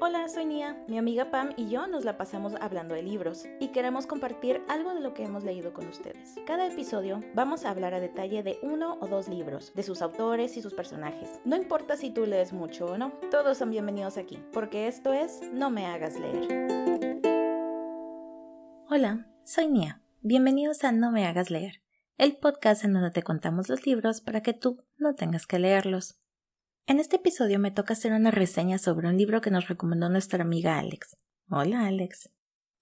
Hola, soy Nia. Mi amiga Pam y yo nos la pasamos hablando de libros y queremos compartir algo de lo que hemos leído con ustedes. Cada episodio vamos a hablar a detalle de uno o dos libros, de sus autores y sus personajes. No importa si tú lees mucho o no, todos son bienvenidos aquí, porque esto es No me hagas leer. Hola, soy Nia. Bienvenidos a No me hagas leer, el podcast en donde te contamos los libros para que tú no tengas que leerlos. En este episodio me toca hacer una reseña sobre un libro que nos recomendó nuestra amiga Alex. Hola Alex.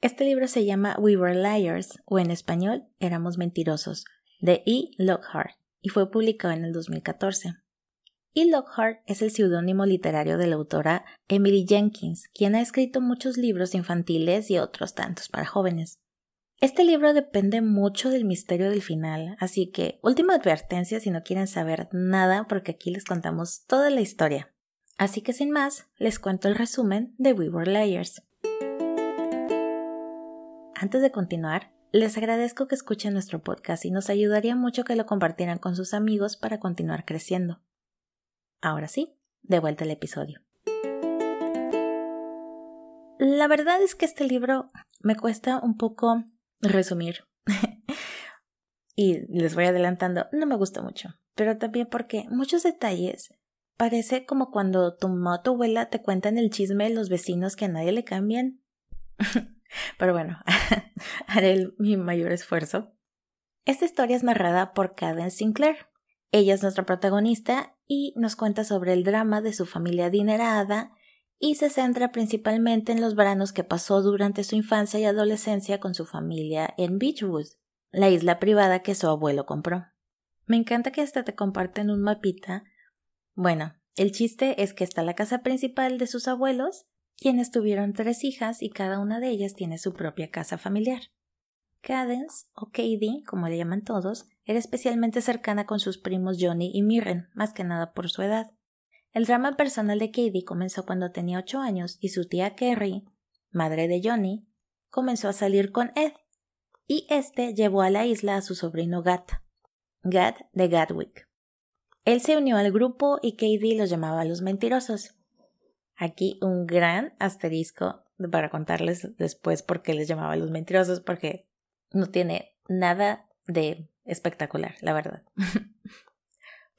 Este libro se llama We Were Liars, o en español, Éramos Mentirosos, de E. Lockhart, y fue publicado en el 2014. E. Lockhart es el seudónimo literario de la autora Emily Jenkins, quien ha escrito muchos libros infantiles y otros tantos para jóvenes. Este libro depende mucho del misterio del final, así que última advertencia si no quieren saber nada porque aquí les contamos toda la historia. Así que sin más, les cuento el resumen de We Were Liars. Antes de continuar, les agradezco que escuchen nuestro podcast y nos ayudaría mucho que lo compartieran con sus amigos para continuar creciendo. Ahora sí, de vuelta al episodio. La verdad es que este libro me cuesta un poco resumir. y les voy adelantando, no me gusta mucho, pero también porque muchos detalles parece como cuando tu mamá o abuela te cuentan el chisme de los vecinos que a nadie le cambian. pero bueno, haré mi mayor esfuerzo. Esta historia es narrada por Cadence Sinclair. Ella es nuestra protagonista y nos cuenta sobre el drama de su familia adinerada y se centra principalmente en los veranos que pasó durante su infancia y adolescencia con su familia en Beechwood, la isla privada que su abuelo compró. Me encanta que hasta te comparten un mapita. Bueno, el chiste es que está la casa principal de sus abuelos, quienes tuvieron tres hijas y cada una de ellas tiene su propia casa familiar. Cadence, o Katie, como le llaman todos, era especialmente cercana con sus primos Johnny y Mirren, más que nada por su edad. El drama personal de Katie comenzó cuando tenía ocho años y su tía Kerry, madre de Johnny, comenzó a salir con Ed, y este llevó a la isla a su sobrino Gat, Gat de Gatwick. Él se unió al grupo y Katie los llamaba los mentirosos. Aquí un gran asterisco para contarles después por qué les llamaba los mentirosos, porque no tiene nada de espectacular, la verdad.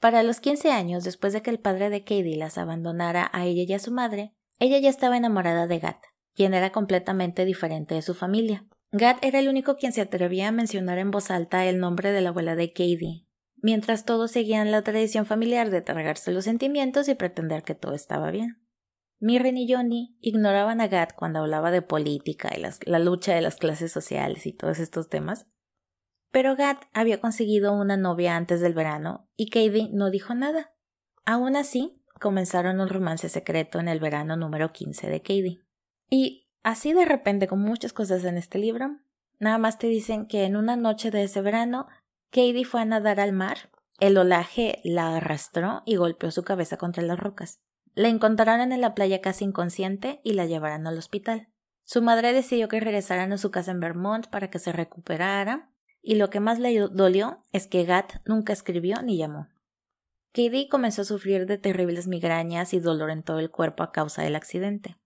Para los 15 años, después de que el padre de Katie las abandonara a ella y a su madre, ella ya estaba enamorada de Gat, quien era completamente diferente de su familia. Gat era el único quien se atrevía a mencionar en voz alta el nombre de la abuela de Katie, mientras todos seguían la tradición familiar de tragarse los sentimientos y pretender que todo estaba bien. Mirren y Johnny ignoraban a Gat cuando hablaba de política y la lucha de las clases sociales y todos estos temas, pero Gat había conseguido una novia antes del verano y Katie no dijo nada. Aún así, comenzaron un romance secreto en el verano número 15 de Katie. Y así de repente, con muchas cosas en este libro, nada más te dicen que en una noche de ese verano, Katie fue a nadar al mar, el olaje la arrastró y golpeó su cabeza contra las rocas. La encontraron en la playa casi inconsciente y la llevaron al hospital. Su madre decidió que regresaran a su casa en Vermont para que se recuperara y lo que más le dolió es que Gat nunca escribió ni llamó. Katie comenzó a sufrir de terribles migrañas y dolor en todo el cuerpo a causa del accidente.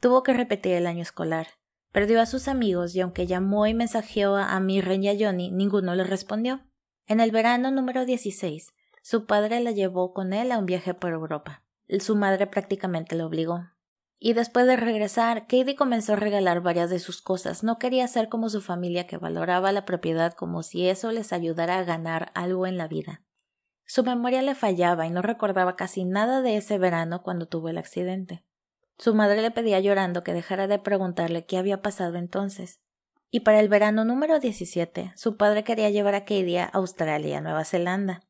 Tuvo que repetir el año escolar. Perdió a sus amigos y aunque llamó y mensajeó a Mirren y a Johnny, ninguno le respondió. En el verano número 16, su padre la llevó con él a un viaje por Europa. Su madre prácticamente lo obligó. Y después de regresar, Katie comenzó a regalar varias de sus cosas. No quería ser como su familia que valoraba la propiedad como si eso les ayudara a ganar algo en la vida. Su memoria le fallaba y no recordaba casi nada de ese verano cuando tuvo el accidente. Su madre le pedía llorando que dejara de preguntarle qué había pasado entonces. Y para el verano número 17, su padre quería llevar a Katie a Australia Nueva Zelanda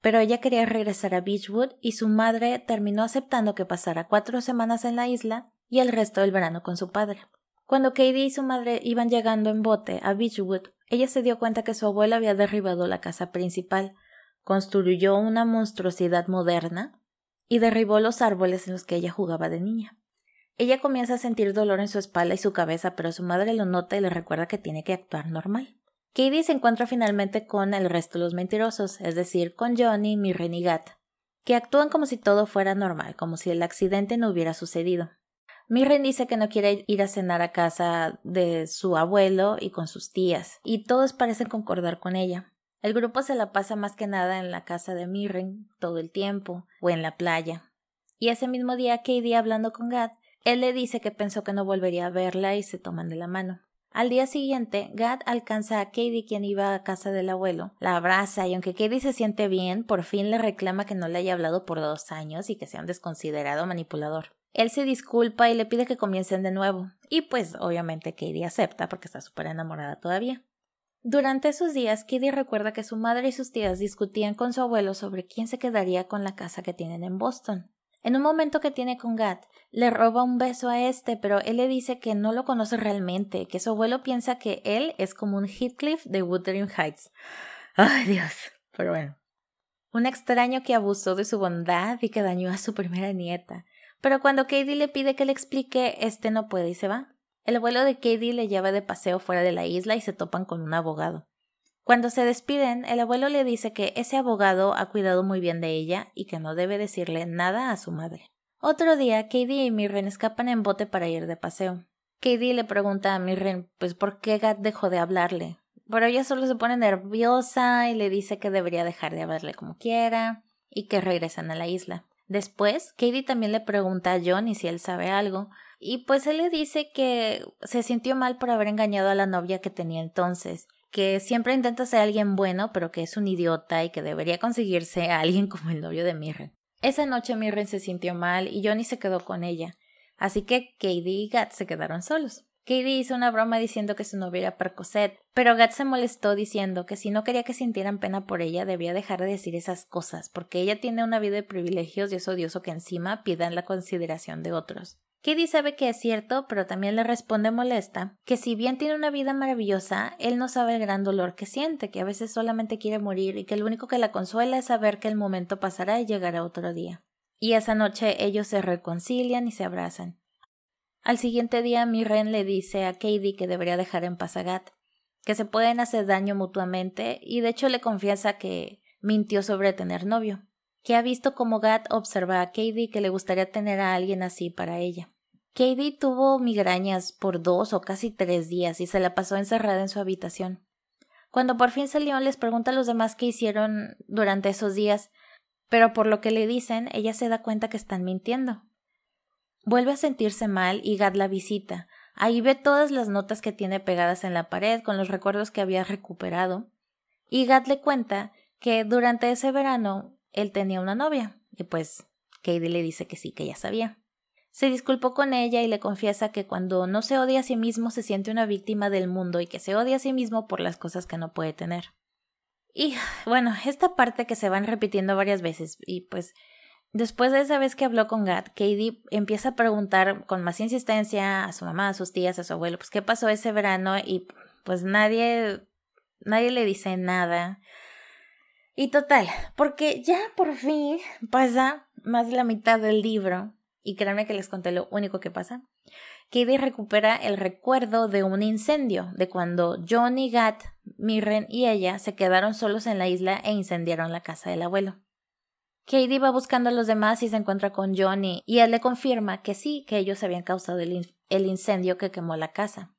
pero ella quería regresar a Beechwood y su madre terminó aceptando que pasara cuatro semanas en la isla y el resto del verano con su padre. Cuando Katie y su madre iban llegando en bote a Beechwood, ella se dio cuenta que su abuela había derribado la casa principal, construyó una monstruosidad moderna y derribó los árboles en los que ella jugaba de niña. Ella comienza a sentir dolor en su espalda y su cabeza, pero su madre lo nota y le recuerda que tiene que actuar normal. Katie se encuentra finalmente con el resto de los mentirosos, es decir, con Johnny, Mirren y Gat, que actúan como si todo fuera normal, como si el accidente no hubiera sucedido. Mirren dice que no quiere ir a cenar a casa de su abuelo y con sus tías, y todos parecen concordar con ella. El grupo se la pasa más que nada en la casa de Mirren todo el tiempo, o en la playa. Y ese mismo día, Katie hablando con Gad, él le dice que pensó que no volvería a verla y se toman de la mano. Al día siguiente, Gad alcanza a Katie quien iba a casa del abuelo, la abraza y aunque Katie se siente bien, por fin le reclama que no le haya hablado por dos años y que sea un desconsiderado manipulador. Él se disculpa y le pide que comiencen de nuevo, y pues obviamente Katie acepta porque está súper enamorada todavía. Durante esos días, Katie recuerda que su madre y sus tías discutían con su abuelo sobre quién se quedaría con la casa que tienen en Boston. En un momento que tiene con Gat, le roba un beso a este, pero él le dice que no lo conoce realmente, que su abuelo piensa que él es como un Heathcliff de Wuthering Heights. Ay, Dios. Pero bueno. Un extraño que abusó de su bondad y que dañó a su primera nieta. Pero cuando Katie le pide que le explique, este no puede y se va. El abuelo de Katie le lleva de paseo fuera de la isla y se topan con un abogado. Cuando se despiden, el abuelo le dice que ese abogado ha cuidado muy bien de ella y que no debe decirle nada a su madre. Otro día, Katie y Mirren escapan en bote para ir de paseo. Katie le pregunta a Mirren, pues, por qué Gat dejó de hablarle. Pero ella solo se pone nerviosa y le dice que debería dejar de hablarle como quiera y que regresan a la isla. Después, Katie también le pregunta a Johnny si él sabe algo, y pues él le dice que se sintió mal por haber engañado a la novia que tenía entonces, que siempre intenta ser alguien bueno, pero que es un idiota y que debería conseguirse a alguien como el novio de Mirren. Esa noche Mirren se sintió mal y Johnny se quedó con ella, así que Katie y Gat se quedaron solos. Katie hizo una broma diciendo que su novia era Percocet, pero Gat se molestó diciendo que si no quería que sintieran pena por ella debía dejar de decir esas cosas, porque ella tiene una vida de privilegios y es odioso que encima pidan la consideración de otros. Katie sabe que es cierto, pero también le responde molesta que si bien tiene una vida maravillosa, él no sabe el gran dolor que siente, que a veces solamente quiere morir y que lo único que la consuela es saber que el momento pasará y llegará otro día. Y esa noche ellos se reconcilian y se abrazan. Al siguiente día Mirren le dice a Katie que debería dejar en paz que se pueden hacer daño mutuamente y de hecho le confiesa que mintió sobre tener novio que ha visto como Gat observa a Katie que le gustaría tener a alguien así para ella. Katie tuvo migrañas por dos o casi tres días y se la pasó encerrada en su habitación. Cuando por fin salió les pregunta a los demás qué hicieron durante esos días, pero por lo que le dicen ella se da cuenta que están mintiendo. Vuelve a sentirse mal y Gad la visita. Ahí ve todas las notas que tiene pegadas en la pared con los recuerdos que había recuperado. Y Gad le cuenta que durante ese verano él tenía una novia, y pues Katie le dice que sí, que ya sabía. Se disculpó con ella y le confiesa que cuando no se odia a sí mismo se siente una víctima del mundo y que se odia a sí mismo por las cosas que no puede tener. Y bueno, esta parte que se van repitiendo varias veces y pues después de esa vez que habló con Gat, Katie empieza a preguntar con más insistencia a su mamá, a sus tías, a su abuelo, pues qué pasó ese verano y pues nadie nadie le dice nada. Y total, porque ya por fin pasa más de la mitad del libro, y créanme que les conté lo único que pasa, Katie recupera el recuerdo de un incendio, de cuando Johnny, Gat, Mirren y ella se quedaron solos en la isla e incendiaron la casa del abuelo. Katie va buscando a los demás y se encuentra con Johnny, y él le confirma que sí, que ellos habían causado el incendio que quemó la casa.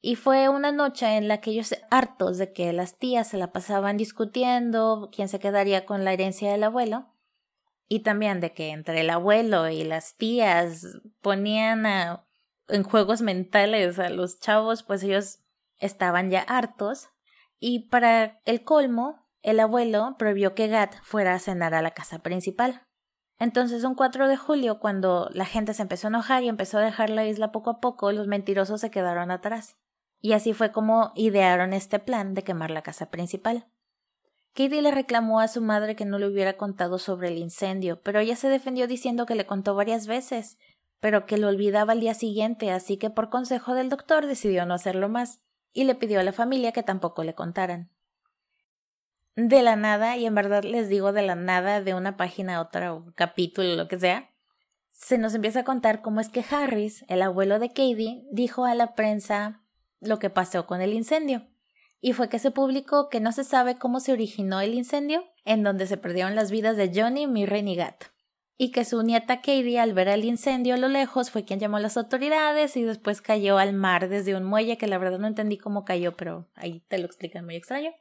Y fue una noche en la que ellos, hartos de que las tías se la pasaban discutiendo quién se quedaría con la herencia del abuelo, y también de que entre el abuelo y las tías ponían en juegos mentales a los chavos, pues ellos estaban ya hartos. Y para el colmo, el abuelo prohibió que Gat fuera a cenar a la casa principal. Entonces, un 4 de julio, cuando la gente se empezó a enojar y empezó a dejar la isla poco a poco, los mentirosos se quedaron atrás. Y así fue como idearon este plan de quemar la casa principal. Katie le reclamó a su madre que no le hubiera contado sobre el incendio, pero ella se defendió diciendo que le contó varias veces, pero que lo olvidaba al día siguiente, así que por consejo del doctor decidió no hacerlo más, y le pidió a la familia que tampoco le contaran. De la nada, y en verdad les digo de la nada, de una página a otra, o capítulo, lo que sea, se nos empieza a contar cómo es que Harris, el abuelo de Katie, dijo a la prensa lo que pasó con el incendio. Y fue que se publicó que no se sabe cómo se originó el incendio, en donde se perdieron las vidas de Johnny, Mirren y Gat. y que su nieta Katie al ver el incendio a lo lejos fue quien llamó a las autoridades y después cayó al mar desde un muelle que la verdad no entendí cómo cayó, pero ahí te lo explican muy extraño.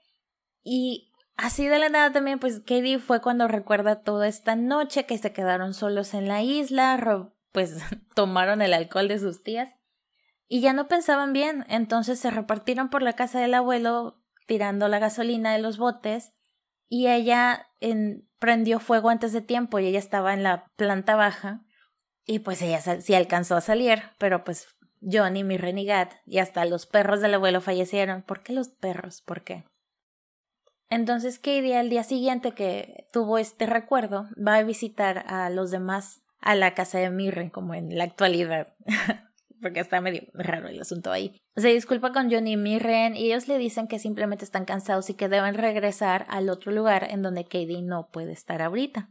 Y así de la nada también pues Katie fue cuando recuerda toda esta noche que se quedaron solos en la isla, pues tomaron el alcohol de sus tías y ya no pensaban bien, entonces se repartieron por la casa del abuelo tirando la gasolina de los botes y ella en, prendió fuego antes de tiempo y ella estaba en la planta baja y pues ella sí alcanzó a salir, pero pues Johnny, mi renigat y hasta los perros del abuelo fallecieron. ¿Por qué los perros? ¿Por qué? Entonces Katie al día siguiente que tuvo este recuerdo va a visitar a los demás a la casa de Mirren como en la actualidad porque está medio raro el asunto ahí. Se disculpa con Johnny y Mirren y ellos le dicen que simplemente están cansados y que deben regresar al otro lugar en donde Katie no puede estar ahorita.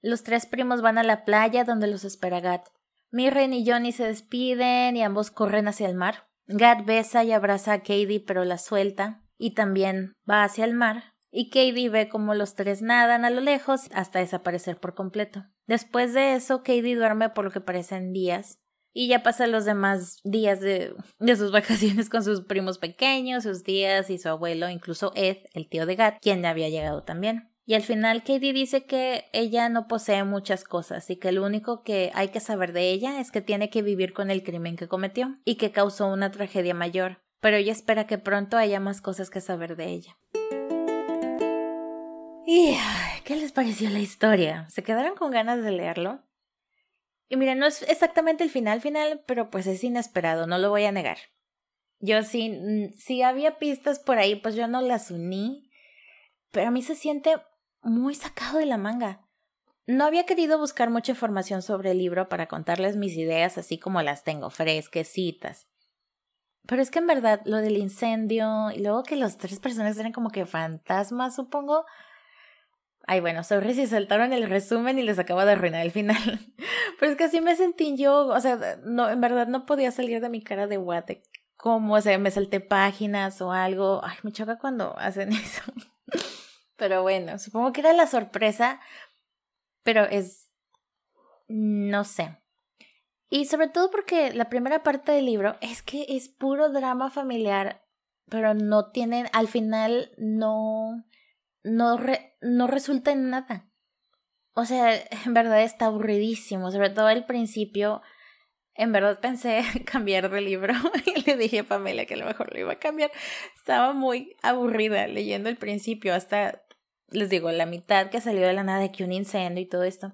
Los tres primos van a la playa donde los espera Gat. Mirren y Johnny se despiden y ambos corren hacia el mar. Gat besa y abraza a Katie pero la suelta y también va hacia el mar y Katie ve como los tres nadan a lo lejos hasta desaparecer por completo. Después de eso, Katie duerme por lo que parecen días y ya pasa los demás días de, de, sus vacaciones con sus primos pequeños, sus tías y su abuelo, incluso Ed, el tío de Gat, quien había llegado también. Y al final Katie dice que ella no posee muchas cosas y que lo único que hay que saber de ella es que tiene que vivir con el crimen que cometió y que causó una tragedia mayor, pero ella espera que pronto haya más cosas que saber de ella. ¿Y qué les pareció la historia? ¿Se quedaron con ganas de leerlo? Y mira, no es exactamente el final final, pero pues es inesperado, no lo voy a negar. Yo sí, mm, si había pistas por ahí, pues yo no las uní, pero a mí se siente muy sacado de la manga. No había querido buscar mucha información sobre el libro para contarles mis ideas así como las tengo, fresquecitas. Pero es que en verdad lo del incendio y luego que los tres personas eran como que fantasmas, supongo, Ay, bueno, sorry si saltaron el resumen y les acabo de arruinar el final. Pero es que así me sentí yo, o sea, no, en verdad no podía salir de mi cara de guate. Como, o sea, me salté páginas o algo. Ay, me choca cuando hacen eso. Pero bueno, supongo que era la sorpresa, pero es... no sé. Y sobre todo porque la primera parte del libro es que es puro drama familiar, pero no tienen, al final no no, no resulta en nada. O sea, en verdad está aburridísimo, sobre todo al principio. En verdad pensé cambiar de libro y le dije a Pamela que a lo mejor lo iba a cambiar. Estaba muy aburrida leyendo el principio hasta, les digo, la mitad que salió de la nada de que un incendio y todo esto.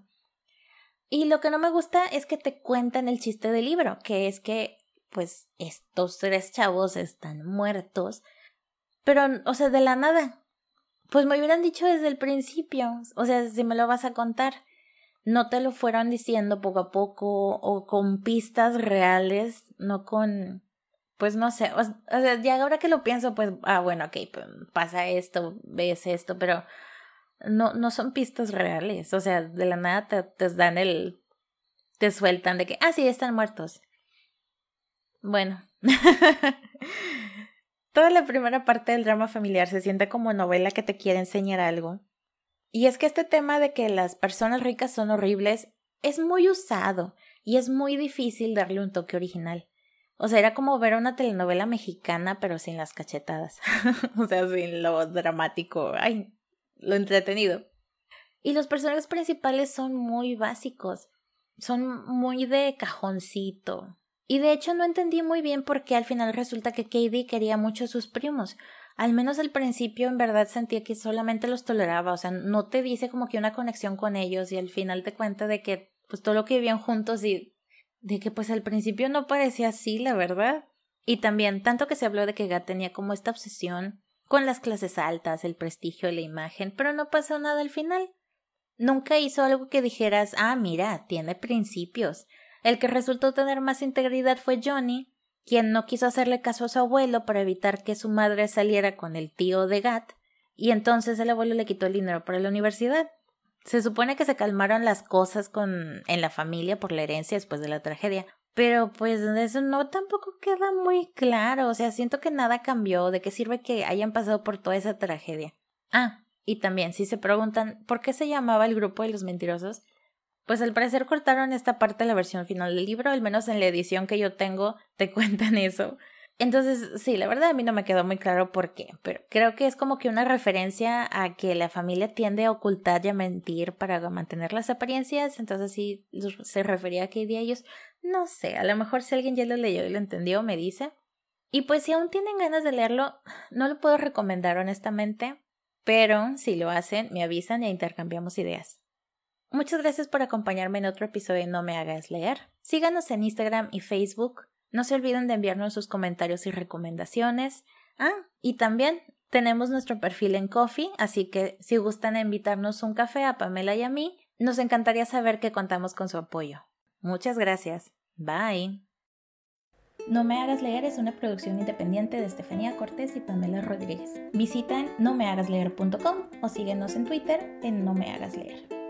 Y lo que no me gusta es que te cuentan el chiste del libro, que es que, pues, estos tres chavos están muertos, pero, o sea, de la nada. Pues me hubieran dicho desde el principio, o sea, si me lo vas a contar, no te lo fueron diciendo poco a poco o con pistas reales, no con, pues no sé, o, sea, ya ahora que lo pienso, pues, ah, bueno, ok, pues pasa esto, ves esto, pero no, no son pistas reales, o sea, de la nada te, te dan el, te sueltan de que, ah, sí, están muertos. Bueno. Toda la primera parte del drama familiar se siente como novela que te quiere enseñar algo. Y es que este tema de que las personas ricas son horribles es muy usado y es muy difícil darle un toque original. O sea, era como ver una telenovela mexicana pero sin las cachetadas. o sea, sin lo dramático, ay, lo entretenido. Y los personajes principales son muy básicos. Son muy de cajoncito. Y de hecho no entendí muy bien por qué al final resulta que Katie quería mucho a sus primos. Al menos al principio en verdad sentía que solamente los toleraba, o sea, no te dice como que una conexión con ellos y al final te cuenta de que pues todo lo que vivían juntos y de que pues al principio no parecía así, la verdad. Y también tanto que se habló de que Gat tenía como esta obsesión con las clases altas, el prestigio la imagen, pero no pasó nada al final. Nunca hizo algo que dijeras, ah, mira, tiene principios. El que resultó tener más integridad fue Johnny, quien no quiso hacerle caso a su abuelo para evitar que su madre saliera con el tío de Gat, y entonces el abuelo le quitó el dinero para la universidad. Se supone que se calmaron las cosas con en la familia por la herencia después de la tragedia, pero pues eso no tampoco queda muy claro, o sea, siento que nada cambió, de qué sirve que hayan pasado por toda esa tragedia. Ah, y también si se preguntan por qué se llamaba el grupo de los mentirosos, pues al parecer cortaron esta parte de la versión final del libro, al menos en la edición que yo tengo te cuentan eso. Entonces, sí, la verdad a mí no me quedó muy claro por qué, pero creo que es como que una referencia a que la familia tiende a ocultar y a mentir para mantener las apariencias, entonces sí se refería a que de ellos, no sé, a lo mejor si alguien ya lo leyó y lo entendió, me dice. Y pues si aún tienen ganas de leerlo, no lo puedo recomendar honestamente, pero si lo hacen, me avisan y intercambiamos ideas. Muchas gracias por acompañarme en otro episodio de No me hagas leer. Síganos en Instagram y Facebook no se olviden de enviarnos sus comentarios y recomendaciones. Ah, y también tenemos nuestro perfil en Coffee, así que si gustan invitarnos un café a Pamela y a mí, nos encantaría saber que contamos con su apoyo. Muchas gracias. Bye. No me hagas leer es una producción independiente de Estefanía Cortés y Pamela Rodríguez. Visita nomehagasleer.com o síguenos en Twitter en No me hagas leer.